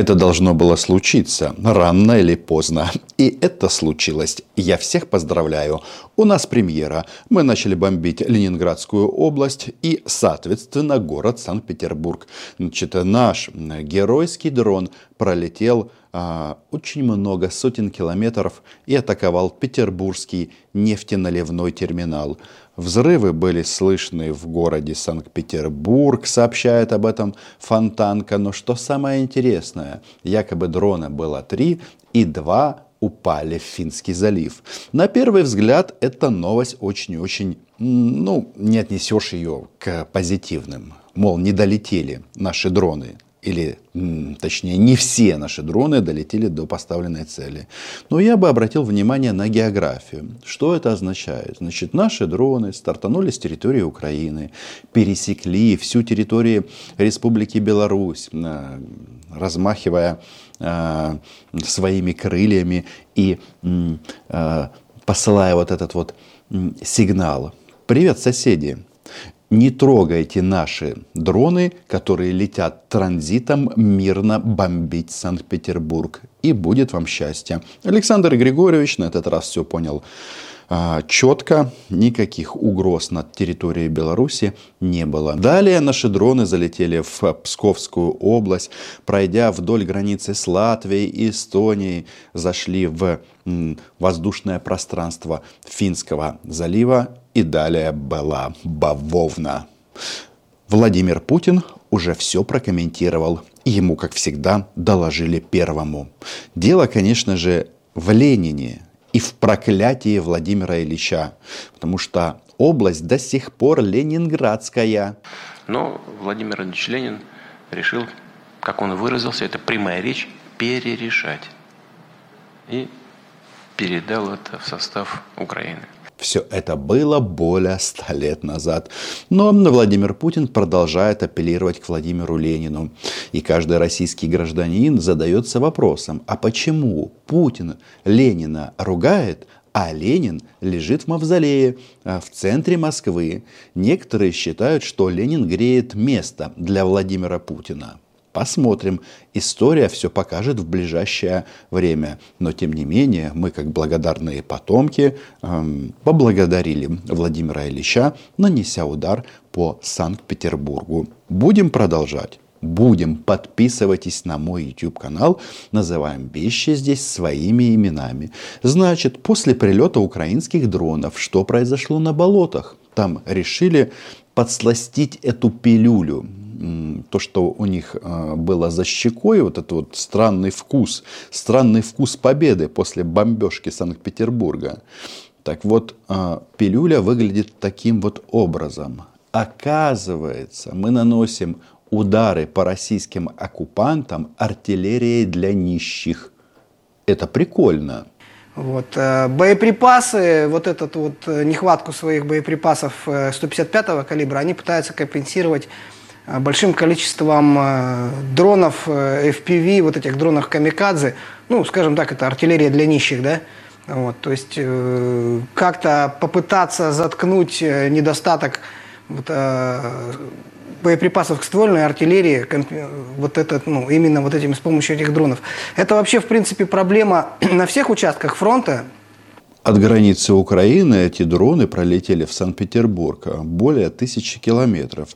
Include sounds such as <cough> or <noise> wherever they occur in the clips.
Это должно было случиться рано или поздно. И это случилось. Я всех поздравляю. У нас премьера. Мы начали бомбить Ленинградскую область и, соответственно, город Санкт-Петербург. Значит, наш геройский дрон пролетел а, очень много, сотен километров и атаковал Петербургский нефтеналивной терминал. Взрывы были слышны в городе Санкт-Петербург, сообщает об этом Фонтанка. Но что самое интересное, якобы дрона было три и два упали в Финский залив. На первый взгляд эта новость очень-очень, ну, не отнесешь ее к позитивным. Мол, не долетели наши дроны или точнее не все наши дроны долетели до поставленной цели. Но я бы обратил внимание на географию. Что это означает? Значит, наши дроны стартанули с территории Украины, пересекли всю территорию Республики Беларусь, э, размахивая э, своими крыльями и э, посылая вот этот вот сигнал. Привет, соседи! Не трогайте наши дроны, которые летят транзитом мирно бомбить Санкт-Петербург. И будет вам счастье. Александр Григорьевич на этот раз все понял а, четко, никаких угроз над территорией Беларуси не было. Далее наши дроны залетели в Псковскую область, пройдя вдоль границы с Латвией и Эстонией, зашли в воздушное пространство Финского залива и далее была бавовна. Владимир Путин уже все прокомментировал. И ему, как всегда, доложили первому. Дело, конечно же, в Ленине, и в проклятии Владимира Ильича, потому что область до сих пор ленинградская. Но Владимир Ильич Ленин решил, как он выразился, это прямая речь, перерешать. И передал это в состав Украины. Все это было более ста лет назад. Но Владимир Путин продолжает апеллировать к Владимиру Ленину. И каждый российский гражданин задается вопросом, а почему Путин Ленина ругает, а Ленин лежит в мавзолее а, в центре Москвы. Некоторые считают, что Ленин греет место для Владимира Путина. Посмотрим. История все покажет в ближайшее время. Но тем не менее, мы как благодарные потомки эм, поблагодарили Владимира Ильича, нанеся удар по Санкт-Петербургу. Будем продолжать. Будем. Подписывайтесь на мой YouTube канал. Называем вещи здесь своими именами. Значит, после прилета украинских дронов, что произошло на болотах? Там решили подсластить эту пилюлю то, что у них а, было за щекой, вот этот вот странный вкус, странный вкус победы после бомбежки Санкт-Петербурга. Так вот, а, пилюля выглядит таким вот образом. Оказывается, мы наносим удары по российским оккупантам артиллерией для нищих. Это прикольно. Вот. Э, боеприпасы, вот эту вот э, нехватку своих боеприпасов 155-го э, калибра, они пытаются компенсировать Э, большим количеством э, дронов э, FPV, вот этих дронов камикадзе, ну, скажем так, это артиллерия для нищих, да, вот, то есть э, как-то попытаться заткнуть недостаток вот, э, боеприпасов к ствольной артиллерии, вот это, ну, именно вот этими, с помощью этих дронов. Это вообще, в принципе, проблема <clears throat> на всех участках фронта, от границы Украины эти дроны пролетели в Санкт-Петербург более тысячи километров.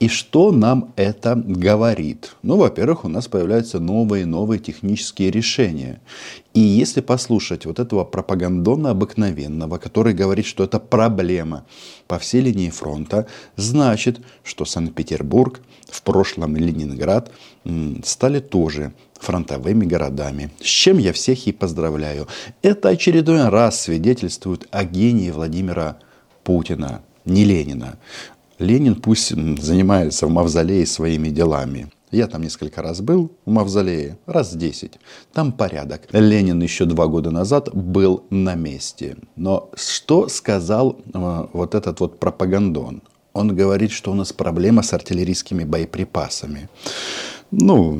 И что нам это говорит? Ну, во-первых, у нас появляются новые и новые технические решения. И если послушать вот этого пропагандона обыкновенного, который говорит, что это проблема по всей линии фронта, значит, что Санкт-Петербург, в прошлом Ленинград, стали тоже фронтовыми городами. С чем я всех и поздравляю. Это очередной раз свидетельствует о гении Владимира Путина, не Ленина. Ленин пусть занимается в мавзолее своими делами. Я там несколько раз был в мавзолее, раз десять. Там порядок. Ленин еще два года назад был на месте. Но что сказал э, вот этот вот пропагандон? Он говорит, что у нас проблема с артиллерийскими боеприпасами. Ну,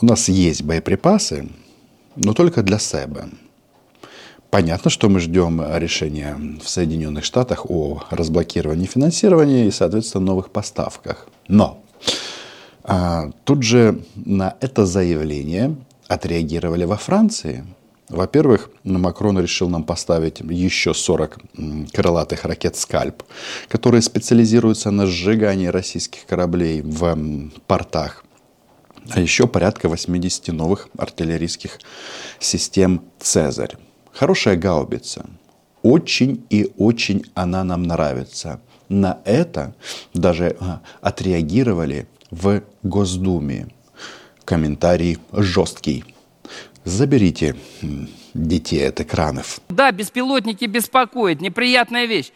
у нас есть боеприпасы, но только для себя. Понятно, что мы ждем решения в Соединенных Штатах о разблокировании финансирования и, соответственно, новых поставках. Но А, тут же на это заявление отреагировали во Франции. Во-первых, Макрон решил нам поставить еще 40 крылатых ракет «Скальп», которые специализируются на сжигании российских кораблей в портах. А еще порядка 80 новых артиллерийских систем «Цезарь». Хорошая гаубица. Очень и очень она нам нравится. На это даже а, отреагировали в Госдуме. Комментарий жесткий. Заберите детей от экранов. Да, беспилотники беспокоят. Неприятная вещь.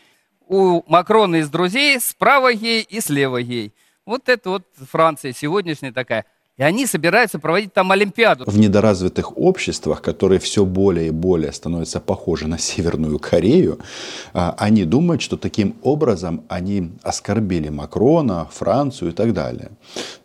У Макрона из друзей справа ей и слева ей. Вот это вот Франция сегодняшняя такая – и они собираются проводить там Олимпиаду. В недоразвитых обществах, которые все более и более становятся похожи на Северную Корею, а, они думают, что таким образом они оскорбили Макрона, Францию и так далее.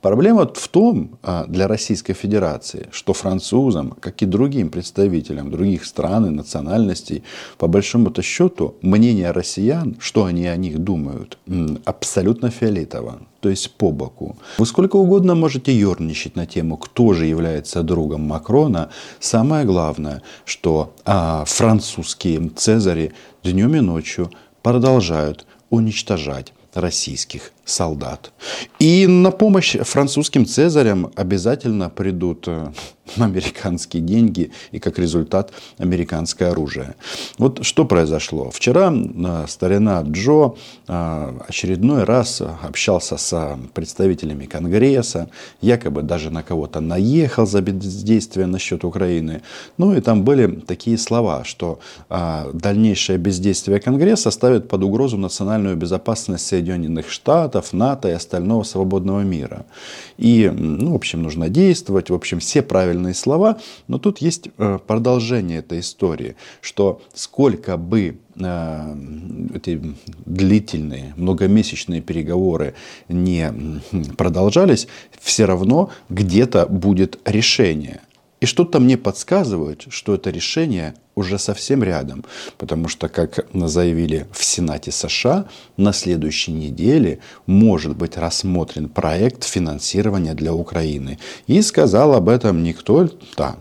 Проблема в том а, для Российской Федерации, что французам, как и другим представителям других стран и национальностей, по большому-то счету, мнение россиян, что они о них думают, абсолютно фиолетово то есть по боку. Вы сколько угодно можете ерничать на тему, кто же является другом Макрона. Самое главное, что а, французские цезари днем и ночью продолжают уничтожать российских солдат. И на помощь французским цезарям обязательно придут э, <laughs> американские деньги и как результат американское оружие. Вот что произошло. Вчера э, старина Джо э, очередной раз общался с представителями Конгресса, якобы даже на кого-то наехал за бездействие насчет Украины. Ну и там были такие слова, что дальнейшее бездействие Конгресса ставит под угрозу национальную безопасность Соединенных Штатов, НАТО и остального свободного мира. И, ну, в общем, нужно действовать, в общем, все правильные правильные слова, но тут есть э, продолжение этой истории, что сколько бы э, эти длительные, многомесячные переговоры не продолжались, все равно где-то будет решение. И что-то мне подсказывает, что это решение уже совсем рядом, потому что, как заявили в Сенате США, на следующей неделе может быть рассмотрен проект финансирования для Украины. И сказал об этом никто, да,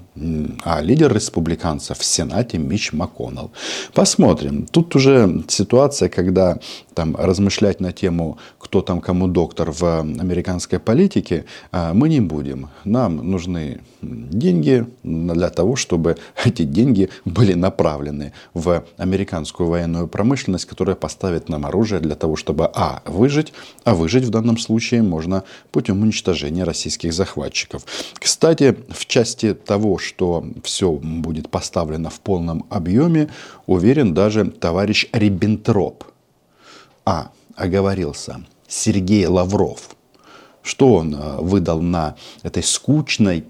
а лидер республиканцев в Сенате Мич МакКоннелл. Посмотрим. Тут уже ситуация, когда там размышлять на тему, кто там кому доктор в американской политике, а, мы не будем. Нам нужны деньги для того, чтобы <laughs> эти деньги были были направлены в американскую военную промышленность, которая поставит нам оружие для того, чтобы а. выжить, а выжить в данном случае можно путем уничтожения российских захватчиков. Кстати, в части того, что все будет поставлено в полном объеме, уверен даже товарищ Риббентроп. А. Оговорился. Сергей Лавров – что он э, выдал на этой скучной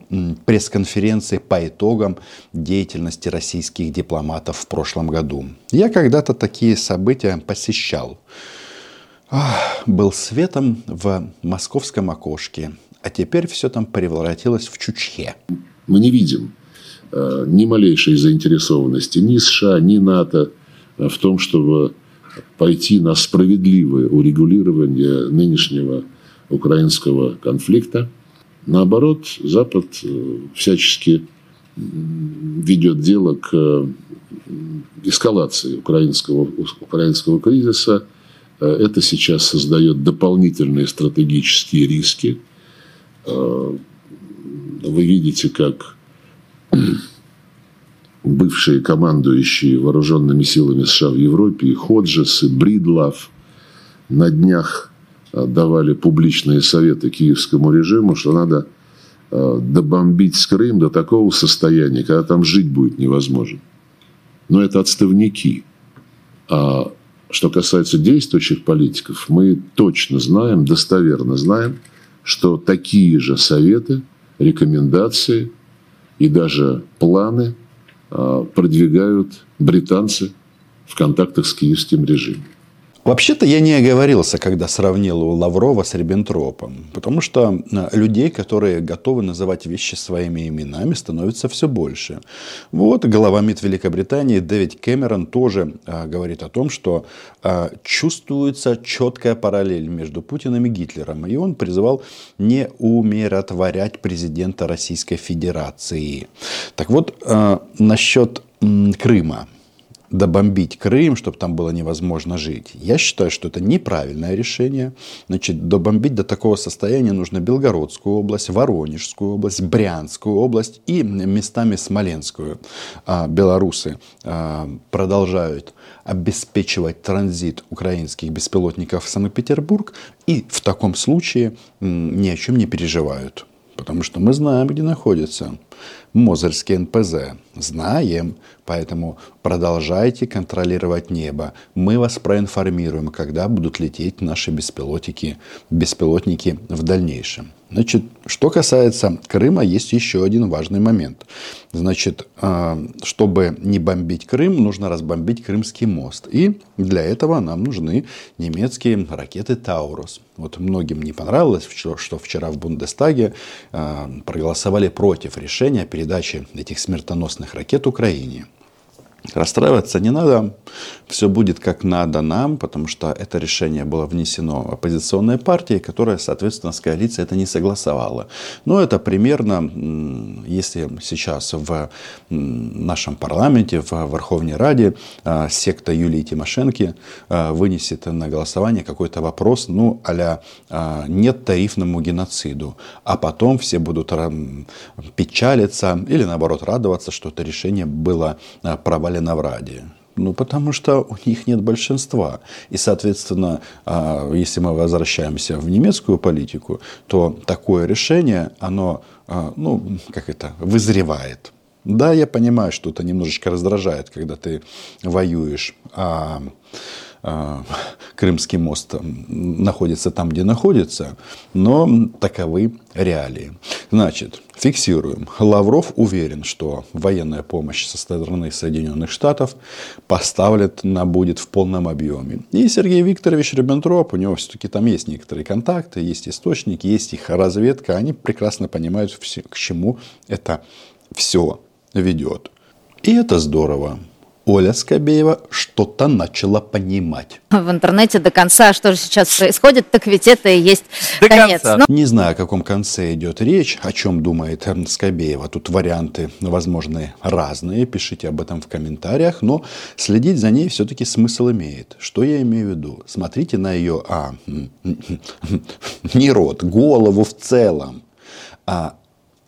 пресс-конференции по итогам деятельности российских дипломатов в прошлом году? Я когда-то такие события посещал. Был светом в московском окошке, а теперь все там превратилось в чучхе. Мы не видим э, ни малейшей заинтересованности ни США, ни НАТО э, в том, чтобы пойти на справедливое урегулирование нынешнего украинского конфликта. Наоборот, Запад э, всячески ведет дело к э, эскалации украинского, украинского кризиса. Э, это сейчас создает дополнительные стратегические риски. Вы видите, как <clears throat> бывшие командующие вооруженными силами США в Европе, и Ходжес, и Бридлав на днях давали публичные советы киевскому режиму, что надо э, добомбить с Крым до такого состояния, когда там жить будет невозможно. Но это отставники. А что касается действующих политиков, мы точно знаем, достоверно знаем, что такие же советы, рекомендации и даже планы э, продвигают британцы в контактах с киевским режимом. Вообще-то я не оговорился, когда сравнил Лаврова с Риббентропом, потому что э, людей, которые готовы называть вещи своими именами, становится все больше. Вот глава МИД Великобритании Дэвид Кэмерон тоже а, говорит о том, что а, чувствуется четкая параллель между Путиным и Гитлером, и он призывал не умиротворять президента Российской Федерации. Так вот, а, насчет Крыма добомбить Крым, чтобы там было невозможно жить. Я считаю, что это неправильное решение. Значит, добомбить до такого состояния нужно Белгородскую область, Воронежскую область, Брянскую область и местами Смоленскую. А белорусы а, продолжают обеспечивать транзит украинских беспилотников в Санкт-Петербург и в таком случае ни о чем не переживают. Потому что мы знаем, где находится Мозырский НПЗ. Знаем. Поэтому продолжайте контролировать небо. Мы вас проинформируем, когда будут лететь наши беспилотники, беспилотники в дальнейшем. Значит, что касается Крыма, есть еще один важный момент. Значит, а, чтобы не бомбить Крым, нужно разбомбить Крымский мост. И для этого нам нужны немецкие ракеты «Таурус». Вот многим не понравилось, что вчера в Бундестаге а, проголосовали против решения передачи этих смертоносных ракет Украине. Расстраиваться не надо, все будет как надо нам, потому что это решение было внесено оппозиционной партией, которая, соответственно, с коалицией это не согласовала. Но это примерно, если сейчас в нашем парламенте, в Верховной Раде а, секта Юлии Тимошенко а, вынесет на голосование какой-то вопрос, ну, а нет тарифному геноциду, а потом все будут печалиться или, наоборот, радоваться, что это решение было провалено на в Раде? Ну, потому что у них нет большинства. И, соответственно, а, если мы возвращаемся в немецкую политику, то такое решение, оно, а, ну, как это, вызревает. Да, я понимаю, что это немножечко раздражает, когда ты воюешь, а, Крымский мост находится там, где находится, но таковы реалии. Значит, фиксируем. Лавров уверен, что военная помощь со стороны Соединенных Штатов поставлена будет в полном объеме. И Сергей Викторович Риббентроп, у него все-таки там есть некоторые контакты, есть источники, есть их разведка, они прекрасно понимают, к чему это все ведет. И это здорово. Оля Скобеева что-то начала понимать. В интернете до конца, что же сейчас происходит, так ведь это и есть до конец. Конца. Но... Не знаю, о каком конце идет речь, о чем думает Скобеева. Тут варианты, возможны, разные. Пишите об этом в комментариях. Но следить за ней все-таки смысл имеет. Что я имею в виду? Смотрите на ее, а, не рот, голову в целом. А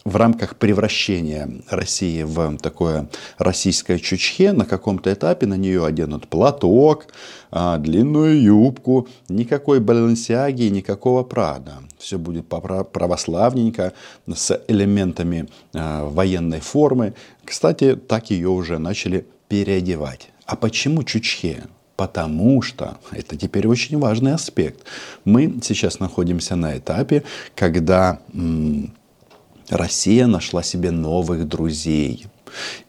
в рамках превращения России в такое российское чучхе на каком-то этапе на нее оденут платок, а, длинную юбку, никакой балансиаги, никакого прада. Все будет православненько, с элементами а, военной формы. Кстати, так ее уже начали переодевать. А почему чучхе? Потому что, это теперь очень важный аспект, мы сейчас находимся на этапе, когда Россия нашла себе новых друзей.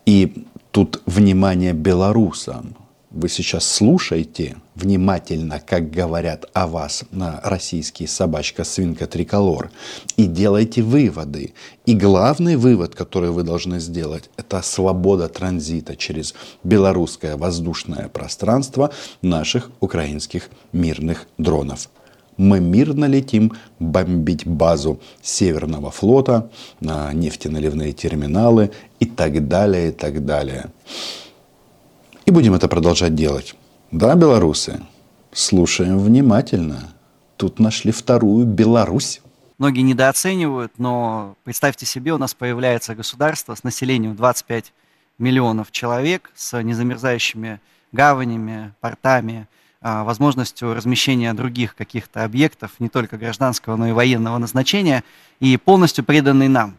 И тут внимание белорусам. Вы сейчас слушаете внимательно, как говорят о вас на российский собачка-свинка триколор, и делайте выводы. И главный вывод, который вы должны сделать, это свобода транзита через белорусское воздушное пространство наших украинских мирных дронов мы мирно летим бомбить базу Северного флота, нефтеналивные терминалы и так далее, и так далее. И будем это продолжать делать. Да, белорусы? Слушаем внимательно. Тут нашли вторую Беларусь. Многие недооценивают, но представьте себе, у нас появляется государство с населением 25 миллионов человек, с незамерзающими гаванями, портами, а, возможностью размещения других каких-то объектов, не только гражданского, но и военного назначения, и полностью преданный нам.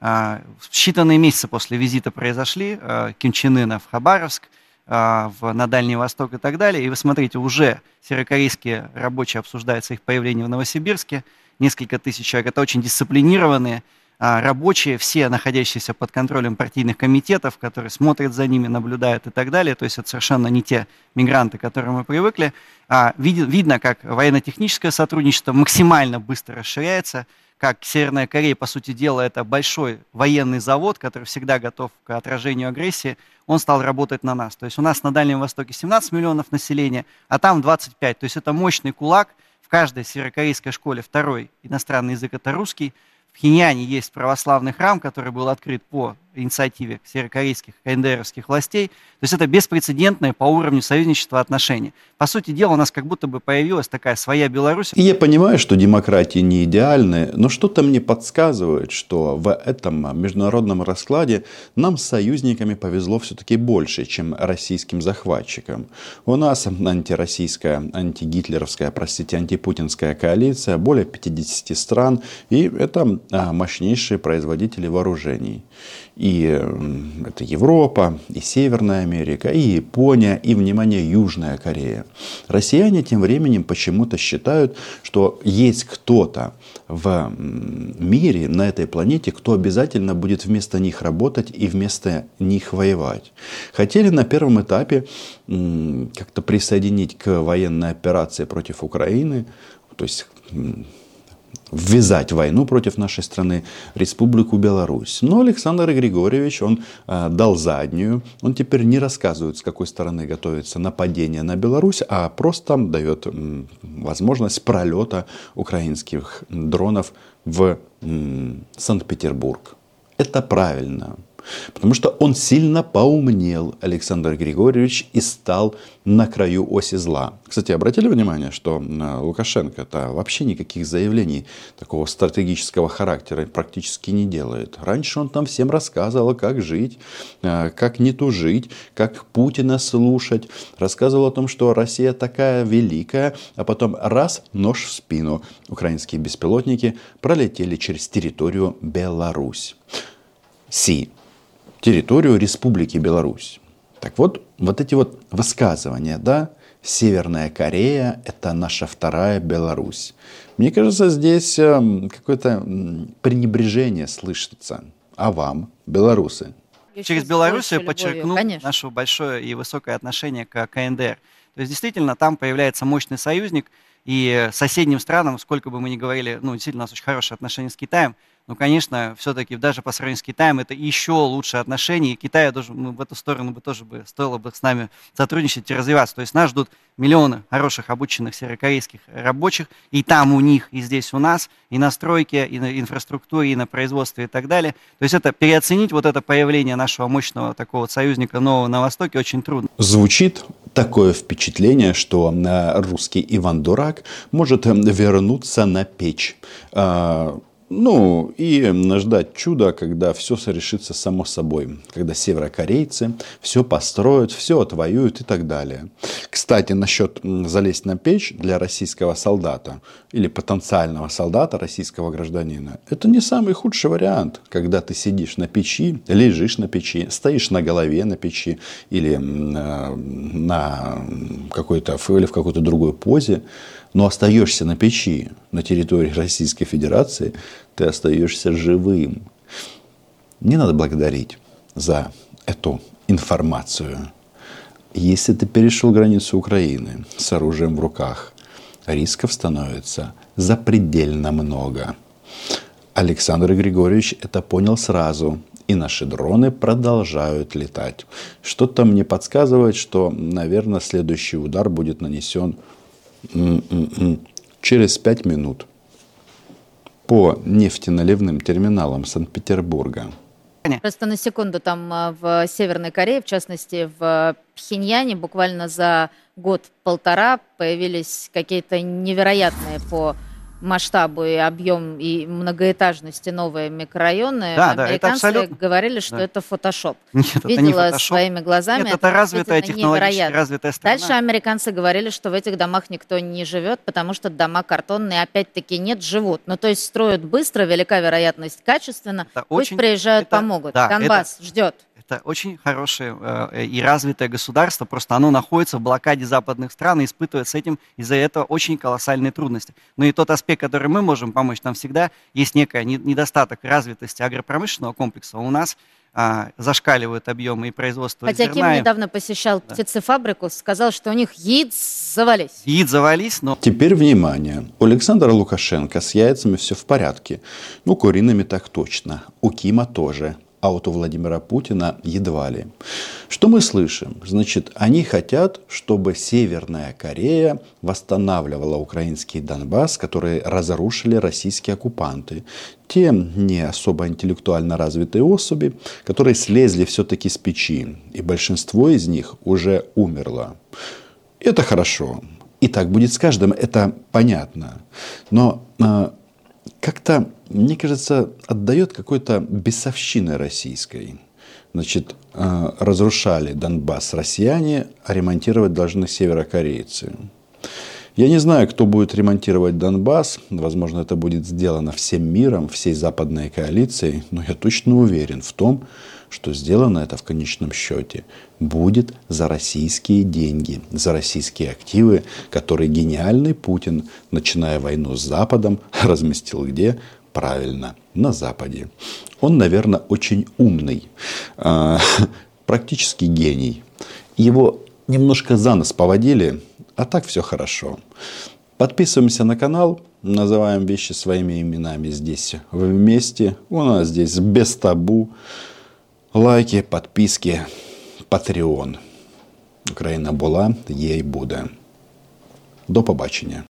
А, считанные месяцы после визита произошли а, Ким Чен Ына в Хабаровск, в, на Дальний Восток и так далее. И вы смотрите, уже северокорейские рабочие обсуждают их появление в Новосибирске, несколько тысяч человек. Это очень дисциплинированные, а, рабочие, все находящиеся под контролем партийных комитетов, которые смотрят за ними, наблюдают и так далее. То есть это совершенно не те мигранты, к которым мы привыкли. А, видно, как военно-техническое сотрудничество максимально быстро расширяется, как Северная Корея, по сути дела, это большой военный завод, который всегда готов к отражению агрессии, он стал работать на нас. То есть у нас на Дальнем Востоке 17 миллионов населения, а там 25. То есть это мощный кулак. В каждой северокорейской школе второй иностранный язык – это русский. В Хиньяне есть православный храм, который был открыт по инициативе северокорейских КНДРовских властей. То есть это беспрецедентное по уровню союзничества отношения. По сути дела, у нас как будто бы появилась такая своя Беларусь. Я понимаю, что демократии не идеальны, но что-то мне подсказывает, что в этом международном раскладе нам с союзниками повезло все-таки больше, чем российским захватчикам. У нас антироссийская, антигитлеровская, простите, антипутинская коалиция, более 50 стран, и это а, мощнейшие производители вооружений. И это Европа, и Северная Америка, и Япония, и, внимание, Южная Корея. Россияне тем временем почему-то считают, что есть кто-то в мире, на этой планете, кто обязательно будет вместо них работать и вместо них воевать. Хотели на первом этапе как-то присоединить к военной операции против Украины, то есть ввязать войну против нашей страны Республику Беларусь. Но Александр Григорьевич, он э, дал заднюю. Он теперь не рассказывает, с какой стороны готовится нападение на Беларусь, а просто дает э, возможность пролета украинских дронов в Санкт-Петербург. Это правильно. Потому что он сильно поумнел, Александр Григорьевич, и стал на краю оси зла. Кстати, обратили внимание, что э, Лукашенко-то вообще никаких заявлений такого стратегического характера практически не делает. Раньше он там всем рассказывал, как жить, э, как не тужить, как Путина слушать. Рассказывал о том, что Россия такая великая, а потом раз, нож в спину. Украинские беспилотники пролетели через территорию Беларусь. Си территорию Республики Беларусь. Так вот, вот эти вот высказывания, да, Северная Корея – это наша вторая Беларусь. Мне кажется, здесь эм, какое-то пренебрежение слышится. А вам, белорусы? Через Беларусь я подчеркну Конечно. наше большое и высокое отношение к КНДР. То есть, действительно, там появляется мощный союзник, и соседним странам, сколько бы мы ни говорили, ну, действительно, у нас очень хорошие отношения с Китаем, ну, конечно, все-таки даже по сравнению с Китаем это еще лучше отношения. И Китаю даже, ну, в эту сторону бы тоже бы стоило бы с нами сотрудничать и развиваться. То есть нас ждут миллионы хороших обученных северокорейских рабочих. И там у них, и здесь у нас, и на стройке, и на инфраструктуре, и на производстве и так далее. То есть это переоценить вот это появление нашего мощного такого союзника нового на Востоке очень трудно. Звучит такое впечатление, что э, русский Иван Дурак может э, вернуться на печь а, ну, и ждать чуда, когда все решится само собой. Когда северокорейцы все построят, все отвоюют и так далее. Кстати, насчет залезть на печь для российского солдата или потенциального солдата, российского гражданина, это не самый худший вариант. Когда ты сидишь на печи, лежишь на печи, стоишь на голове на печи или э, на какой-то, или в какой-то другой позе, но остаешься на печи на территории Российской Федерации, ты остаешься живым. Не надо благодарить за эту информацию. Если ты перешел границу Украины с оружием в руках, рисков становится запредельно много. Александр Григорьевич это понял сразу, и наши дроны продолжают летать. Что-то мне подсказывает, что, наверное, следующий удар будет нанесен через пять минут по нефтеналивным терминалам Санкт-Петербурга. Просто на секунду, там а, в Северной Корее, в частности в Пхеньяне, буквально за год-полтора появились какие-то невероятные по масштабу и объем и многоэтажности новые микрорайоны, да, да, американцы абсолютно... говорили, что да. это фотошоп. Нет, Видела это не фотошоп. своими глазами. Нет, это, это развитая технологически развитая страна. Дальше американцы говорили, что в этих домах никто не живет, потому что дома картонные, опять-таки, нет, живут. Ну, то есть строят быстро, велика вероятность качественно. Это Пусть очень... приезжают, это... помогут. Да, Донбасс это... ждет. Это очень хорошее э, и развитое государство, просто оно находится в блокаде западных стран и испытывает с этим из-за этого очень колоссальные трудности. Но и тот аспект, который мы можем помочь, там всегда есть некая недостаток развитости агропромышленного комплекса. У нас а, зашкаливают объемы и производства Хотя зерна. Ким недавно посещал да. птицефабрику, сказал, что у них яиц завались. Яиц завались, но... Теперь внимание. У Александра Лукашенко с яйцами все в порядке. Ну, куриными так точно. У Кима тоже а вот у Владимира Путина едва ли. Что мы слышим? Значит, они хотят, чтобы Северная Корея восстанавливала украинский Донбасс, который разрушили российские оккупанты. Те не особо интеллектуально развитые особи, которые слезли все-таки с печи, и большинство из них уже умерло. Это хорошо. И так будет с каждым, это понятно. Но а, как-то, мне кажется, отдает какой-то бесовщиной российской. Значит, э, разрушали Донбасс россияне, а ремонтировать должны северокорейцы. Я не знаю, кто будет ремонтировать Донбасс. Возможно, это будет сделано всем миром, всей западной коалицией. Но я точно уверен в том, что сделано это в конечном счете будет за российские деньги, за российские активы, которые гениальный Путин, начиная войну с Западом, <laughs> разместил где? Правильно, на Западе. Он, наверное, очень умный, а, <laughs> практически гений. Его немножко за нос поводили, а так все хорошо. Подписываемся на канал, называем вещи своими именами здесь вместе. У нас здесь без табу лайки, підписки, Patreon. Україна була, є і буде. До побачення.